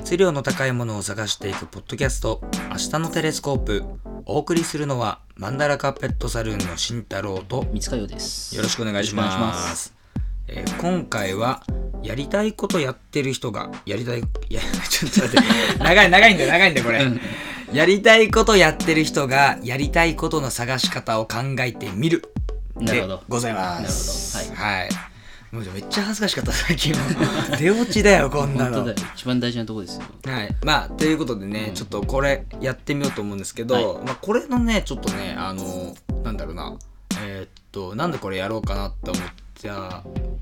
熱量の高いものを探していくポッドキャスト「明日のテレスコープ」お送りするのはマンダラカペットサルーンの慎太郎と三塚洋です。よろしくお願いします。えー今回はやりたいことやってる人がやりたいいや ちょっと待って。長い長いんだよ長いんだよこれ。うん。やりたいことやってる人がやりたいことの探し方を考えてみる。でなるほど。ございます。なるほど。はいもうめっちゃ恥ずかしかった最近も 出落ちだよこんなの。一番大事なとこですよ。はい、まあということでね、うんちょっとこれやってみようと思うんですけど、まあ、これのねちょっとねあのなんだろうなえーっとなんでこれやろうかなって思った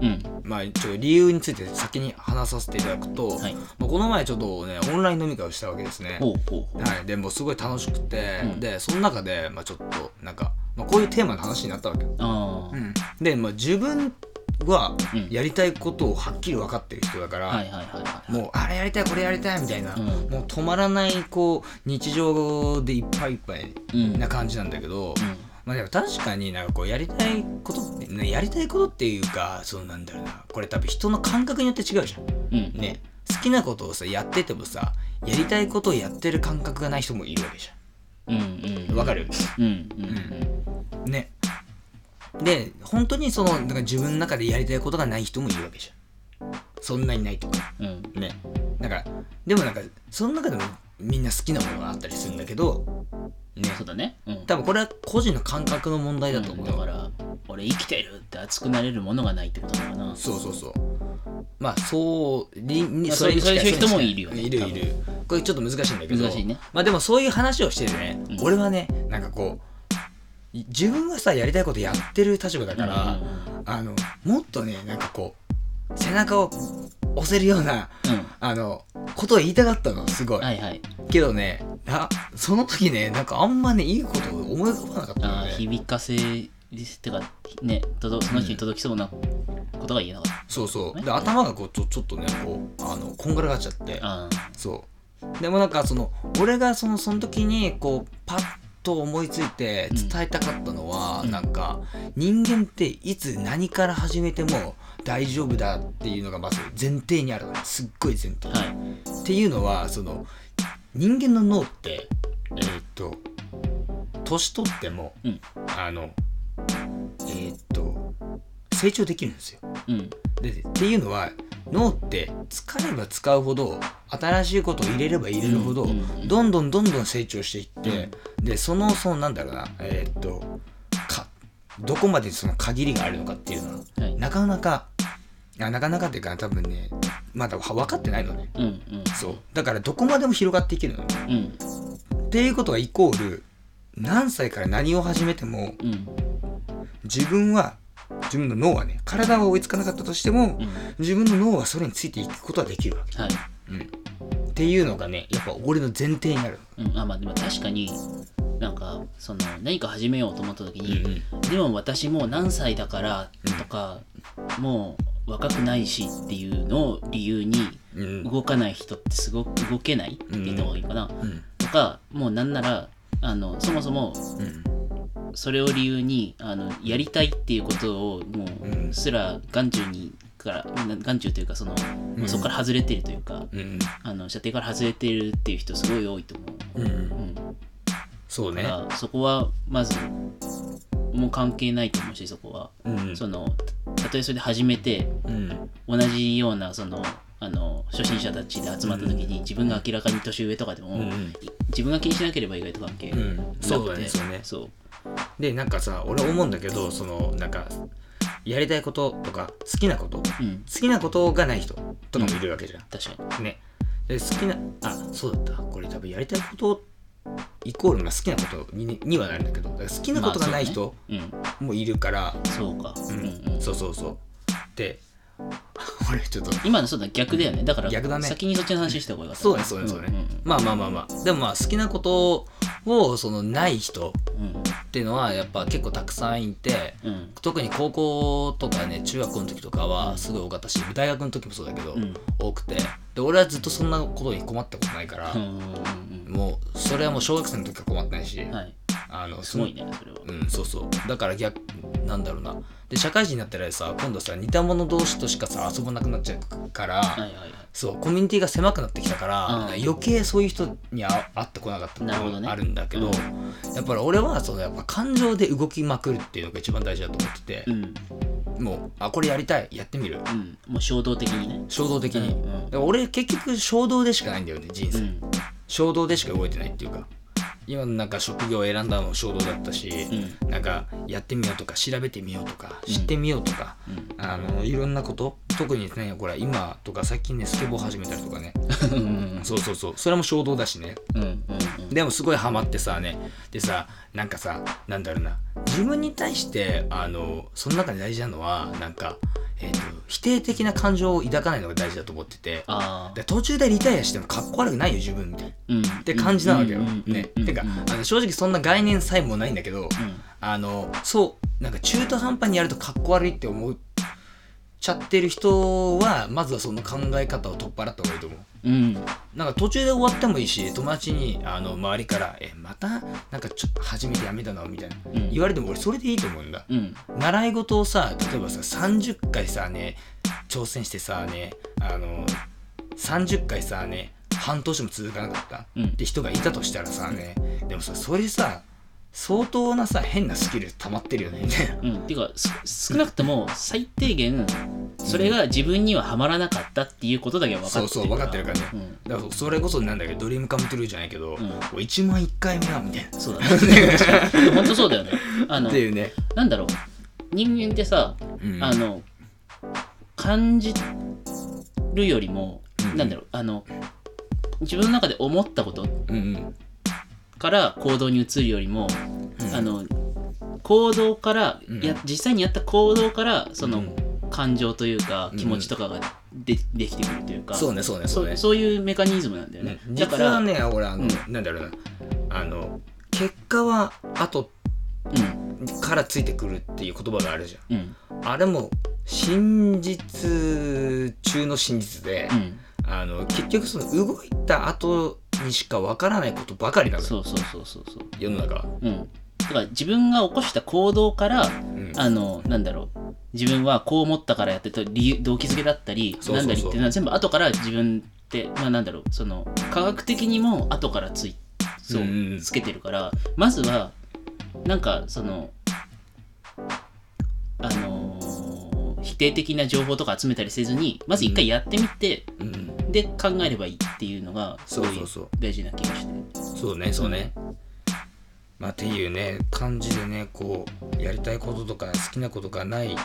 うん。まあ一応理由について先に話させていただくと、はい。まあ、この前ちょっとねオンライン飲み会をしたわけですね。ほうほうほう。はい、でもうすごい楽しくて、うんでその中で、まあ、ちょっとなんか、まあ、こういうテーマの話になったわけよ。あうん、で、まあ、自分はうんやりたいことをはっきり分かってる人だから。もうあれやりたいこれやりたいみたいな、うんもう止まらないこう日常でいっぱいいっぱいうん。な感じなんだけど、うん。まあでも確かになんかこうやりたいことって、ね、やりたいことっていうかそうなんだろうなこれ多分人の感覚によって違うじゃん。うん。ね好きなことをさやっててもさやりたいことをやってる感覚がない人もいるわけじうんうん。ゃん。わかる？うんうんね。で本当にそのなんか自分の中でやりたいことがない人もいるわけじゃん。そんなにないとか。うん。うん。ねだからでもなんかその中でもみんな好きなものがあったりするんだけどねそうだね。うん。多分これは個人の感覚の問題だと思うよ、だから、俺生きてるって熱くなれるものがないってことなのかな。そうそうそうまあそうににまあそれに近そういう人もいるよねいるいるこれちょっと難しいんだけど難しいねまあでもそういう話をしててね、うん俺はねなんかこうい自分がさやりたいことやってる立場だから、うん。うんあのもっとねなんかこう背中を押せるようなうん。あのことを言いたかったのすごい、はいはい。けどねあその時ねなんかあんまねいいことを思い浮かばなかったね。響かせってか、ね、届その人に届きそうなことが言えなかっそうそう。で頭がこうちょちょっとねこうあのこんがらがっちゃって。そう。でもなんかその俺がそのその時にこうパッと思いついて伝えたかったのは、うんなんか人間っていつ何から始めても大丈夫だっていうのがまず前提にあるのねすっごい前提、あ。はい。っていうのはその人間の脳ってえーっと年取っても、うんあのえーっと成長できるんですようん。でっていうのは脳って使えば使うほど新しいことを入れれば入れるほど、どんどんどんどん成長していって、でそのそのなんだろうなえーっとかどこまでその限りがあるのかっていうのははい。なかなかあなかなかっていうか多分ねまだ分かってないのねうんうん。そうだからどこまでも広がっていけるのねうん。っていうことがイコール何歳から何を始めてもうん。自分は自分の脳はね体は追いつかなかったとしても、うん。自分の脳はそれについていくことはできるわはい。け、うん、っていうのがねやっぱ俺の前提にある。うん、あまあでも確かになんかその何か始めようと思った時に、うんでも私もう何歳だからとか、もう若くないしっていうのを理由にうん。動かない人ってすごく動けないって言った方がいいかな、うん。とかもうなんならあのそもそもうん。それを理由にあのやりたいっていうことをもうん。うすら眼中にから眼中というかその、うん。そこから外れてるというか、うん。あの射程から外れてるっていう人すごい多いと思う。うん。うん。そうね。だからそこはまずもう関係ないと思うしそこは、うん。そのたとえそれで始めてうん。同じようなそのあの初心者たちで集まった時に自分が明らかに年上とかでも、うん。い自分が気にしなければ意外と関係なくて、うん。そうだねそうね。そう。でなんかさ俺思うんだけどそのなんかやりたいこととか好きなこと好うん。きなことがない人とかもいるわけじゃん、確かに。ね。で好きなあそうだった。これ多分やりたいことイコールまあ好きなことににはなるんだけど好きなことがない人うんもいるから、そうか、ううんんうん。そうそうそう。で 俺ちょっと。今のそうだ逆だよね。だから逆だね。先にそっちの話した方がよかった。そうねそうねそうね、んんまあまあまあまあ。でもまあ好きなことをそのない人うん。っていうのはやっぱ結構たくさんいてうん。特に高校とかね中学校の時とかはすごい多かったし大学の時もそうだけど、うん。多くて。で俺はずっとそんなことに困ったことないからもうそれはもう小学生の時から困ってないし、うんはい。あのすごいねそれは。うんそうそう。だから逆なんだろうな。で社会人になったらさ今度さ似た者同士としかさ遊ばなくなっちゃうから、はいはいはいそうコミュニティが狭くなってきたから、うん。余計そういう人にあ会ってこなかったのがあるんだけどうん。やっぱり俺はそのやっぱ感情で動きまくるっていうのが一番大事だと思っててう、ん。もうあこれやりたいやってみる。うん。もう衝動的にね。衝動的に、うん。うん俺結局衝動でしかないんだよね人生、うん。衝動でしか動いてないっていうか。今のなんか職業を選んだのも衝動だったし、うなんかやってみようとか調べてみようとか知ってみようとか、うん。あのいろんなこと特にねこれ今とか最近ねスケボー始めたりとかね。うん。そうそうそう。それも衝動だしね。うんうんうん。でもすごいハマってさね。でさなんかさなんだろうな。自分に対してあのその中で大事なのはなんか、えー、と否定的な感情を抱かないのが大事だと思ってて。で途中でリタイアしてもかっこ悪くないよ自分みたいな。うん。って感じなわけよ。ね。うん。てかあの正直そんな概念さえもないんだけど、うん。あのそうなんか中途半端にやるとかっこ悪いって思っちゃってる人はまずはその考え方を取っ払った方がいいと思う。うんなんか途中で終わってもいいし友達にあの周りから「えまた？なんかちょっと初めてやめたの?」みたいな、うん言われても俺それでいいと思うんだ。うん習い事をさ例えばさ30回さね挑戦してさねあの30回さね半年も続かなかったうんって人がいたとしたらさねでもさそれさ相当なさ変なスキル溜まってるよね。みたいなうん、ていうかす少なくとも最低限それが自分にはハマらなかったっていうことだけは分かってるそうそう分かってるからね。うん、だからそれこそなんだけどドリームカムトゥルーじゃないけど、う1万1回目はみたいな。そうだね。本当そうだよね。あのっていうね、なんだろう。人間ってさ、うん。あの感じるよりも、うん。なんだろう。あの自分の中で思ったことうんうんから行動に移るよりも、うん。あの行動から、うん。や実際にやった行動からその、うん。感情というかうん。気持ちとかがで,、できてくるというか。そうねそうねそそうね。そういうメカニズムなんだよね、うん。だから実はね俺あの、うなんだろうな。あの結果は後うん。からついてくるっていう言葉があるじゃん。うん。あれも真実中の真実で、うん。あの結局その動いた後にしかわからないことばかりなのよ。そうそうそうそうそう。世の中は、うん。だから自分が起こした行動からうん。あのなんだろう。自分はこう思ったからやってた理由動機づけだったりそうそうそう。なんだりっていうのは全部後から自分ってまあなんだろう。その科学的にも後からついそうつけてるからまずはなんかそのあのー否定的な情報とか集めたりせずにまず一回やってみて、うん。で考えればいいっていうのがすごい大事な気がして。るそうねそうね、まあっていうね感じでねこうやりたいこととか好きなことがない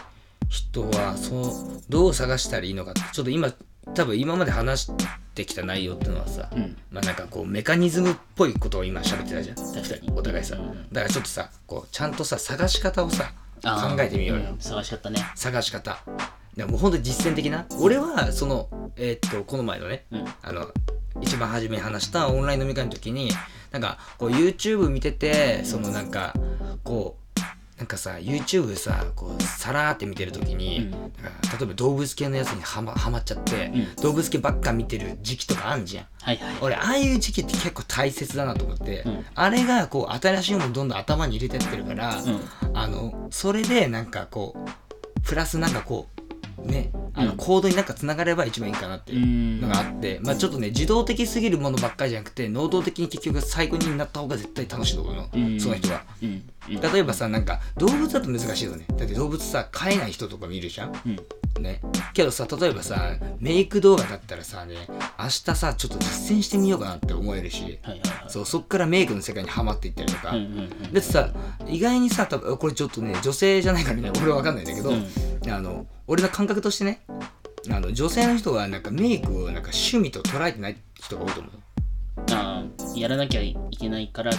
人はそうどう探したらいいのかってちょっと今多分今まで話してきた内容っていうのはさ、うん。まあなんかこうメカニズムっぽいことを今喋ってたじゃん。確かに。お互いさ、うんだからちょっとさこうちゃんとさ探し方をさ考えてみようよ、ん。探し方ね。探し方でもうほんと実践的な。俺はそのえーっとこの前のねうん。あの一番初めに話したオンライン飲み会の時になんかこう YouTube 見ててそのなんかこうなんかさ YouTube さこうさらーって見てる時に、うん。例えば動物系のやつにはまはまっちゃって、うん。動物系ばっか見てる時期とかあんじゃん。はいはい。俺ああいう時期って結構大切だなと思って、うん。あれがこう新しいものどんどん頭に入れてってるから、うんあのそれでなんかこうプラスなんかこうねあのうん。行動になんかつながれば一番いいかなっていうのがあって、まあちょっとね自動的すぎるものばっかりじゃなくて能動的に結局最後になった方が絶対楽しいと思うの、うん。その人は。例えばさなんか動物だと難しいよね。だって動物さ飼えない人とか見るじゃん。うん。ね。けどさ例えばさメイク動画だったらさね明日さちょっと実践してみようかなって思えるし。そうそっからメイクの世界にはまっていったりとか、だってさ意外にさ多分これちょっとね女性じゃないからね俺は分かんないんだけど、うんあの俺の感覚としてねあの女性の人はなんかメイクをなんか趣味と捉えてない人が多いと思う。あーやらなきゃいけないからっ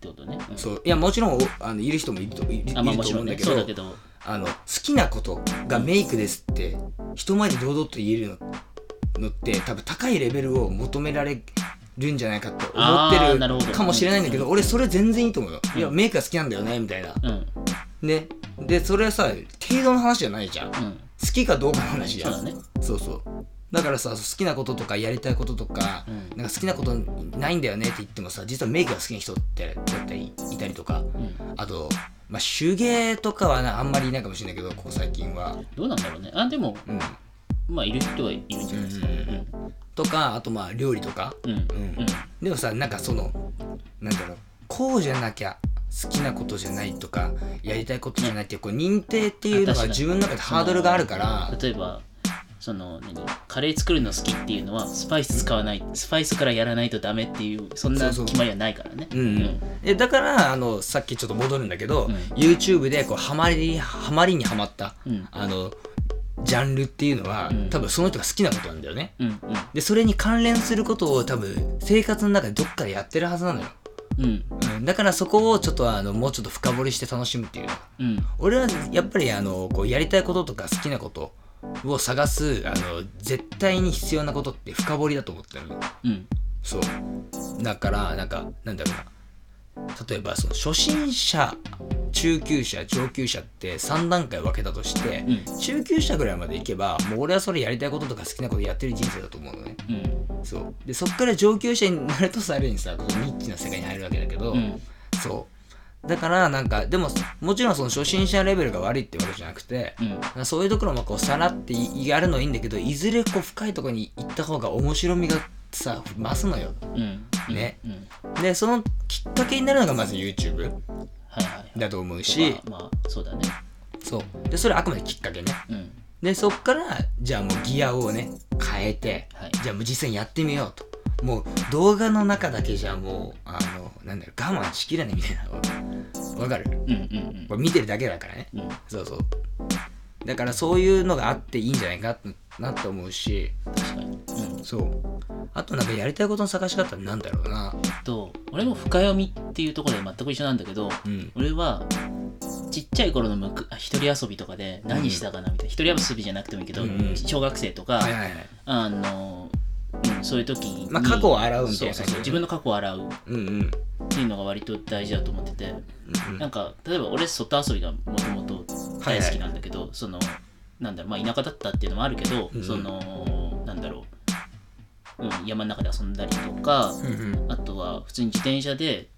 てことね、うん。そう。いやもちろんおあのいる人もいるといるとちろんね思うんだけどそうだけど。あの好きなことがメイクですって人前で堂々と言えるののって多分高いレベルを求められるんじゃないかって思ってるかもしれないんだけど俺それ全然いいと思うよいやメイクが好きなんだよねみたいな。うん。ね。でそれはさ程度の話じゃないじゃん。うん。好きかどうかの話じゃん。そうだね。そうそう。だからさ好きなこととかやりたいこととか、うん。なんか好きなことないんだよねって言ってもさ実はメイクが好きな人ってだったりいたりとか。うん。あとまあ手芸とかはなあんまりいないかもしれないけどここ最近は。どうなんだろうね。あでもうん。まあいる人はいるんじゃないですかうん。とかあとまあ料理とか。うん。うん。うん。でもさなんかそのなんだろう。こうじゃなきゃ好きなことじゃないとかやりたいことじゃないっていうこう認定っていうのがあ確かに。自分の中でハードルがあるから例えばその何？カレー作るの好きっていうのはスパイス使わないスパイスからやらないとダメっていうそんな決まりはないからね。えだからあのさっきちょっと戻るんだけど、うん。YouTube でこうハマりハマりにはまった、うん。あのジャンルっていうのは、うん。多分その人が好きなことなんだよね。うんうん。でそれに関連することを多分生活の中でどっかでやってるはずなのよ、うん。うん、だからそこをちょっとあのもうちょっと深掘りして楽しむっていう。うん。俺はやっぱりあのこうやりたいこととか好きなことを探すあの絶対に必要なことって深掘りだと思ってるの。うん。そう。だからなんかなんだろうな例えばその初心者中級者上級者って3段階分けたとして、うん。中級者ぐらいまでいけばもう俺はそれやりたいこととか好きなことやってる人生だと思うのね。うん。そう。でそっから上級者になるとさらにさニッチな世界に入るわけだけど、うん。そう。だからなんかでももちろんその初心者レベルが悪いってわけじゃなくて、うん。そういうところもこうさらってやるのはいいんだけどいずれこう深いところに行った方が面白みがさ増すのよ。うんね。うんでそのきっかけになるのがまず YouTube はいはいだと思うし。まあまあそうだね。そう。でそれはあくまできっかけね。うん。でそっからじゃあもうギアをね変えて、はい。じゃあもう実際にやってみようと。もう動画の中だけじゃもうあのなんだろう我慢しきれないみたいなわかる？うんうんこれ見てるだけだからね。うん。うんそうそう。だからそういうのがあっていいんじゃないかなと思うし。確かに。うんそう。あとなんかやりたいことの探し方なんだろうな。と俺も深読みっていうところで全く一緒なんだけどうん。俺はちっちゃい頃のむくあ一人遊びとかで何したかなみたいな、一人遊びじゃなくてもいいけど、うんうん。小学生とか、はいはいはい。あの、うん、そういう時に、まあ過去を洗うみたいなそうそうそう自分の過去を洗う。っうんうん。ていうのが割と大事だと思ってて、うんなんか例えば俺外遊びがもともと大好きなんだけど、そのなんだろうまあ田舎だったっていうのもあるけど、うんそのなんだろう、うん、山の中で遊んだりとか、あとは普通に自転車で、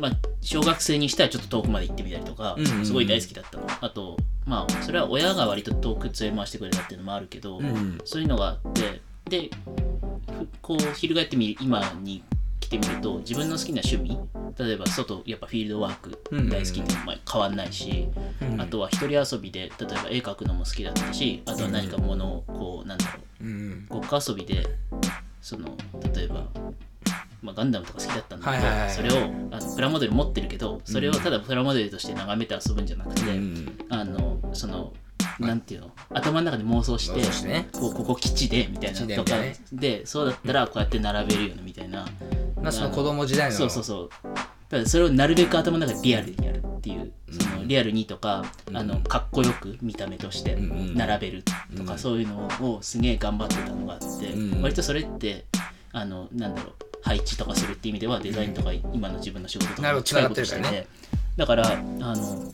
まあ、小学生にしてはちょっと遠くまで行ってみたりとかすごい大好きだったの。あとまあそれは親が割と遠く連れ回してくれたっていうのもあるけど、そういうのがあってでふこう翻ってみる今に来てみると自分の好きな趣味例えば外やっぱフィールドワーク大好きってまあ変わんないし、うんあとは一人遊びで例えば絵描くのも好きだったしあとは何かものをこうなんだろううん。ごっこ遊びでその例えば、まあ、ガンダムとか好きだったんだけど、はいはいはいそれをあのプラモデル持ってるけどそれをただプラモデルとして眺めて遊ぶんじゃなくて、うん。あのそのなんていうの頭の中で妄想して妄想してね。こうここ基地でみたいな基地でとか。みたいなね。でそうだったらこうやって並べるよねみたいな、まあその子供時代の。そうそうそう。ただそれをなるべく頭の中でリアルにやるっていう。そのリアルにとか、あのかっこよく見た目として並べるとか、うん。そういうのをすげえ頑張ってたのがあって、うん割とそれってあのなんだろう配置とかするっていう意味ではデザインとか今の自分の仕事とかも近いことしてててだからあの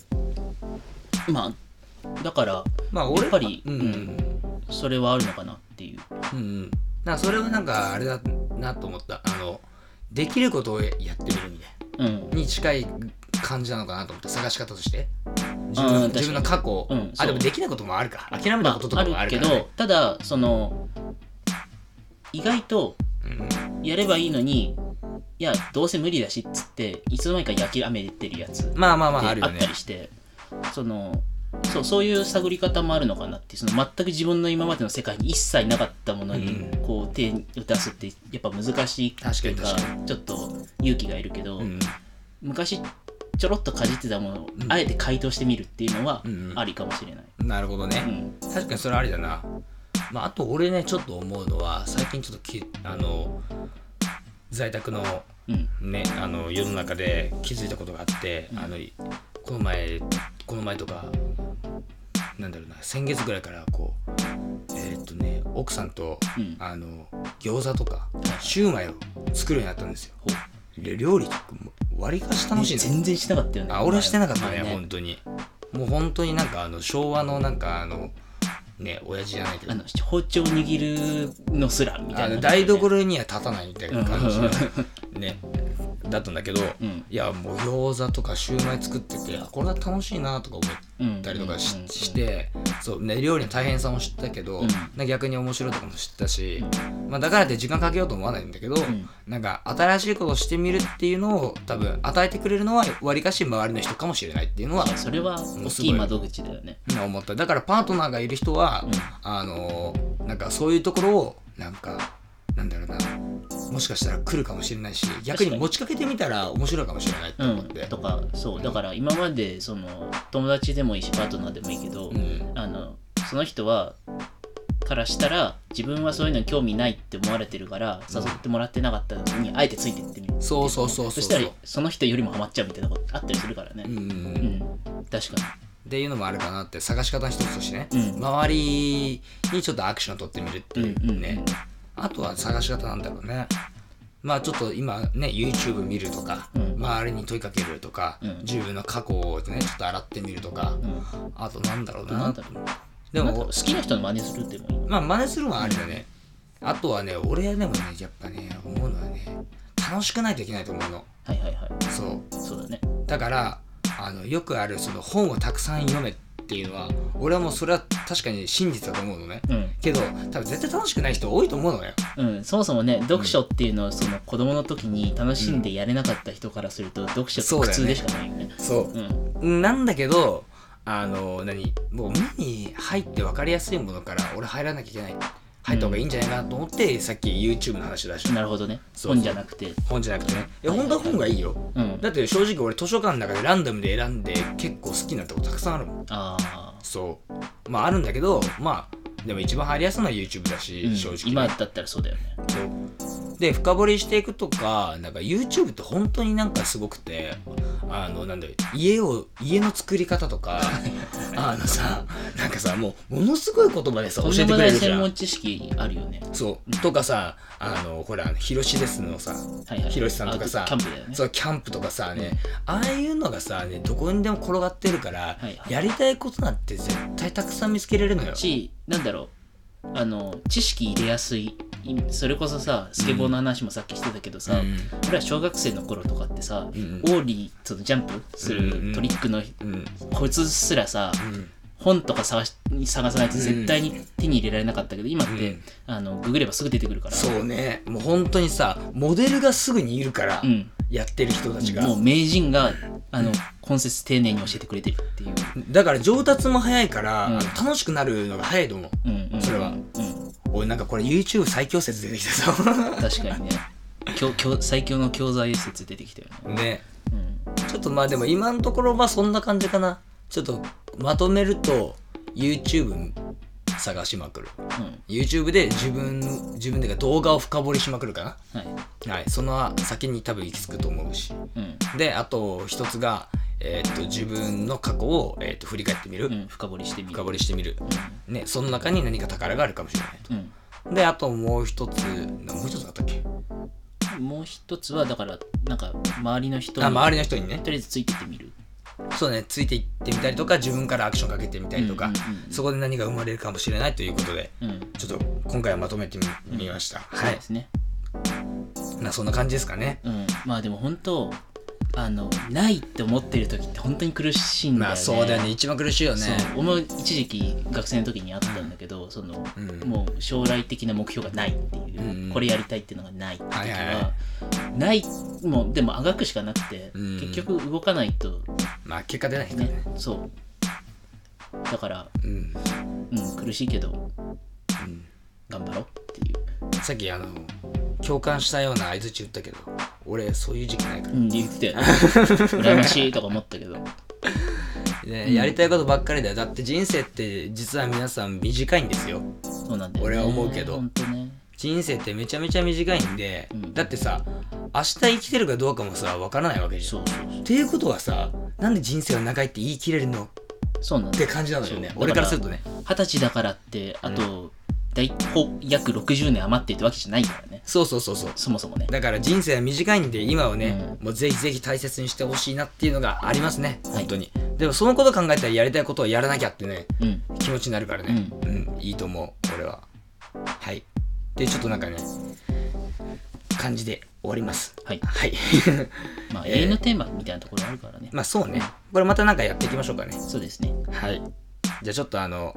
まあだからまあ俺やっぱりうん。うんそれはあるのかなっていう。うんうん。なそれはなんかあれだなと思った。あのできることをやってみるみたいうん。なに近い感じなのかなと思って探し方として。自分自分の過去、うんあでもできないこともあるか諦めたまこととあ、あかもあるけどねただその意外とうん。やればいいのにいやどうせ無理だしっつっていつの間にか諦めてるやつまあまあまあであっあるよね。たりしてそのそうそういう探り方もあるのかなってその全く自分の今までの世界に一切なかったものにうこう手を出すってやっぱ難しいっていうかちょっと勇気がいるけど、うん。昔ちょろっとかじってたものをあえて回答してみるっていうのはありかもしれない。なるほどね、うん。確かにそれありだな、まあ、あと俺ねちょっと思うのは最近ちょっときあの在宅のうん。ねあの世の中で気づいたことがあって、あのこの前この前とかなんだろうな先月ぐらいからこうえーっとね奥さんと、うん。あの餃子とかシューマイを作るようになったんですよ。料理とか割りかし楽しいの全然してなかったよね。あ俺はしてなかったね。前本当に。もう本当になんかあの昭和のなんかあのね親父じゃないけど。あの包丁握るのすらみたいな。あの台所には立たないみたいな感じでねだったんだけど、うん。いやもう餃子とかシューマイ作っててあこれは楽しいなとか思ったりとかし,、うん。してそう、ね、料理の大変さも知ったけど、うん。逆に面白いとかも知ったし、まあ、だからって時間かけようと思わないんだけど、ん。なんか新しいことをしてみるっていうのを多分与えてくれるのはわりかし周りの人かもしれないっていうのはそれは大きい窓口だよね。うん思った。だからパートナーがいる人は、うん。あのなんかそういうところをなんかなんだろうなもしかしたら来るかもしれないし逆に持ちかけてみたら面白いかもしれないってう思って、んとかそう。だから今までその友達でもいいしパートナーでもいいけど、うん。あのその人はからしたら自分はそういうのに興味ないって思われてるから誘ってもらってなかったのにあえてついてってみるそうそうそうそう。そしたらその人よりもハマっちゃうみたいなことあったりするからね。うん。うん。確かっていうのもあるかなって。探し方の一つとしてね、うん。周りにちょっとアクションを取ってみるっていううんうんね、あとは探し方なんだろうね。まあちょっと今ね YouTube 見るとか、うん。周りに問いかけるとか、うん。自分の過去をねちょっと洗ってみるとか、に、うん、あとなんだろうな。でも好きな人の真似するってもいい。まあ真似するのはありだね、あとはね俺でもねやっぱね思うのはね楽しくないといけないと思うの。はいはいはい。そう。そうだね。だからあのよくあるその本をたくさん読めっていうのは俺はもうそれは確かに真実だと思うのね。うん。けど多分絶対楽しくない人多いと思うのよ。うん、そもそもね読書っていうのはその子供の時に楽しんでやれなかった人からすると読書って苦痛でしかないよね。そううん。なんだけどあの何？もう目に入って分かりやすいものから俺入らなきゃいけない入った方がいいんじゃないかなと思って、さっき YouTube の話出した。なるほどね。本じゃなくて。本じゃなくてね。いや本当は本がいいよ。うん、だって正直俺図書館の中でランダムで選んで結構好きになったことたくさんあるもん。ああ、そう。まああるんだけどまあでも一番入りやすいのは YouTube だし、うん。正直ね。今だったらそうだよね。そう。で深掘りしていくとかなんか YouTube って本当になんかすごくてあのなんだ家を家の作り方とかあのさなんかさもうものすごい言葉でさ教えてくれるじゃん専門知識あるよね。そうとかさあのほらヒロシですのさはいはい。ヒロシさんとかさあキャンプだよね。そうキャンプとかさね、ああいうのがさ、ね、どこにでも転がってるから、はいはいやりたいことなんて絶対たくさん見つけれるのよ。し、なんだろう、あの、知識入れやすい。いそれこそさ、スケボーの話もさっきしてたけどさ、うん。俺ら小学生の頃とかってさ、うん。オーリー、そのジャンプするトリックのうん。こいつすらさ、うん。本とか探し探さないと絶対に手に入れられなかったけど、今って、うん。あのググればすぐ出てくるから。そうね。もう本当にさモデルがすぐにいるから、うん。やってる人たちが、もう名人があの根節丁寧に教えてくれてるっていう、だから上達も早いから、楽しくなるのが早いと思う。うんうん、それは。うん、俺なんかこれ YouTube 最強説出てきたぞ。確かにね。教教最強の教材説出てきたよね、ね。うん、ちょっとまあでも今のところはそんな感じかな。ちょっとまとめると YouTube 探しまくる。YouTube で自分自分で動画を深掘りしまくるかうんはい。なはい。その先に多分行き着くと思うし。うん。であと一つが、えーっと自分の過去を、えーっと振り返ってみる、うん、深掘りしてみる。深掘りしてみる、ね、その中に何か宝があるかもしれないうん。とであともう一つなもう一つあったっけ？もう一つはだからなんか周りの人にあ周りの人にね。とりあえずついてってみる。そうねついていってみたりとか自分からアクションかけてみたりとか、うんうんうんうん。そこで何が生まれるかもしれないということでうん。ちょっと今回はまとめてみ,、みました。はいそうですね。まあそんな感じですかね。うん。まあでも本当あのないって思ってる時って本当に苦しいんだよね。まあそうだよね。一番苦しいよね。そう。俺も一時期学生の時にあったんだけど、その、うん。もう将来的な目標がないっていう、うん。これやりたいっていうのがないって時は,、はいはいはないもうでもあがくしかなくて、うん。結局動かないとまあ結果出ないね。ねそう。だから、うん、うん、苦しいけどうん、頑張ろうっていう、さっきあの共感したような相づち言ったけど俺そういう時期ないから、うん、言ってたよ。ね 羨ましいとか思ったけど。ねやりたいことばっかりだよ。だって人生って実は皆さん短いんですよ。そうなんだよね。俺は思うけど。本当ね。人生ってめちゃめちゃ短いんで、うん。だってさ明日生きてるかどうかもさわからないわけじゃん。そうそうそう。っていうことはさなんで人生は長いって言い切れるの？そうなんって感じなのよね。俺からするとね。二十歳だからってあと、大ほ約60年余ってるってわけじゃないからねそうそうそうそう。そもそもね。だから人生は短いんで今をね、もうぜひぜひ大切にしてほしいなっていうのがありますね。本当に、でもそのこと考えたらやりたいことをやらなきゃってねうん。気持ちになるからね。うん、いいと思う俺は。はい。でちょっとなんかね感じで終わります。はい。はい。まあ、えー。永遠のテーマみたいなところあるからね。まあそうね。これまたなんかやっていきましょうかね。そうですね。はい。じゃあちょっとあの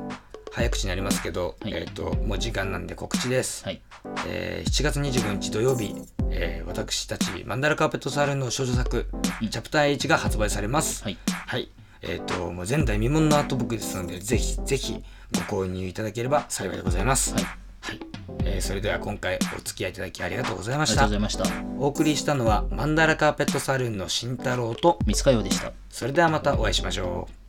早口になりますけど、はい。えっ、ともう時間なんで告知です、はい。えー7月25日土曜日、えー私たちマンダラカーペットサルーンの少女作、うんチャプター H が発売されますはい。はいえっ、ともう前代未聞のアートブックですのでぜひぜひご購入いただければ幸いでございますはい。はいえーそれでは今回お付き合いいただきありがとうございまありがとうしたございました。お送りしたのはマンダラカーペットサルーンの慎太郎と三塚洋でした。それではまたお会いしましょう